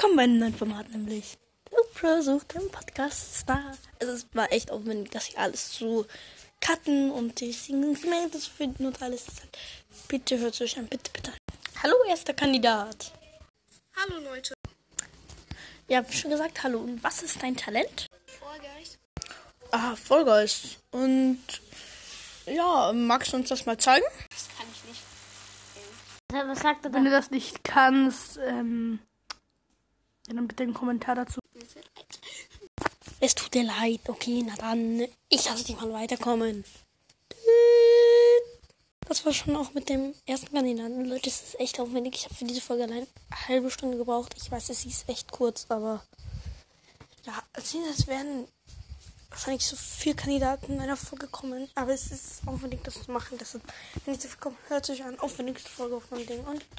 willkommen bei einem neuen Format, nämlich Lupro sucht den Podcast Star. Also es war echt aufwendig, das hier alles zu cutten und die Segmente zu finden und alles. Bitte hört es euch an, bitte, bitte. Hallo, erster Kandidat. Hallo Leute. Ja, hab schon gesagt, hallo. Und was ist dein Talent? Vollgeist. Ah, Vollgeist. Und ja, magst du uns das mal zeigen? Das kann ich nicht. Was sagt er Wenn da? du das nicht kannst, ähm, ja, dann bitte einen Kommentar dazu. Es tut dir leid, okay, na dann, ich lasse dich mal weiterkommen. Das war schon auch mit dem ersten Kandidaten. Leute, es ist echt aufwendig. Ich habe für diese Folge allein eine halbe Stunde gebraucht. Ich weiß, es ist echt kurz, aber ja, es sind- es werden wahrscheinlich so viele Kandidaten in einer Folge kommen. Aber es ist aufwendig, das zu machen. Deshalb, wenn nicht so viel kommen, hört sich an. Aufwendigste Folge von dem und ciao.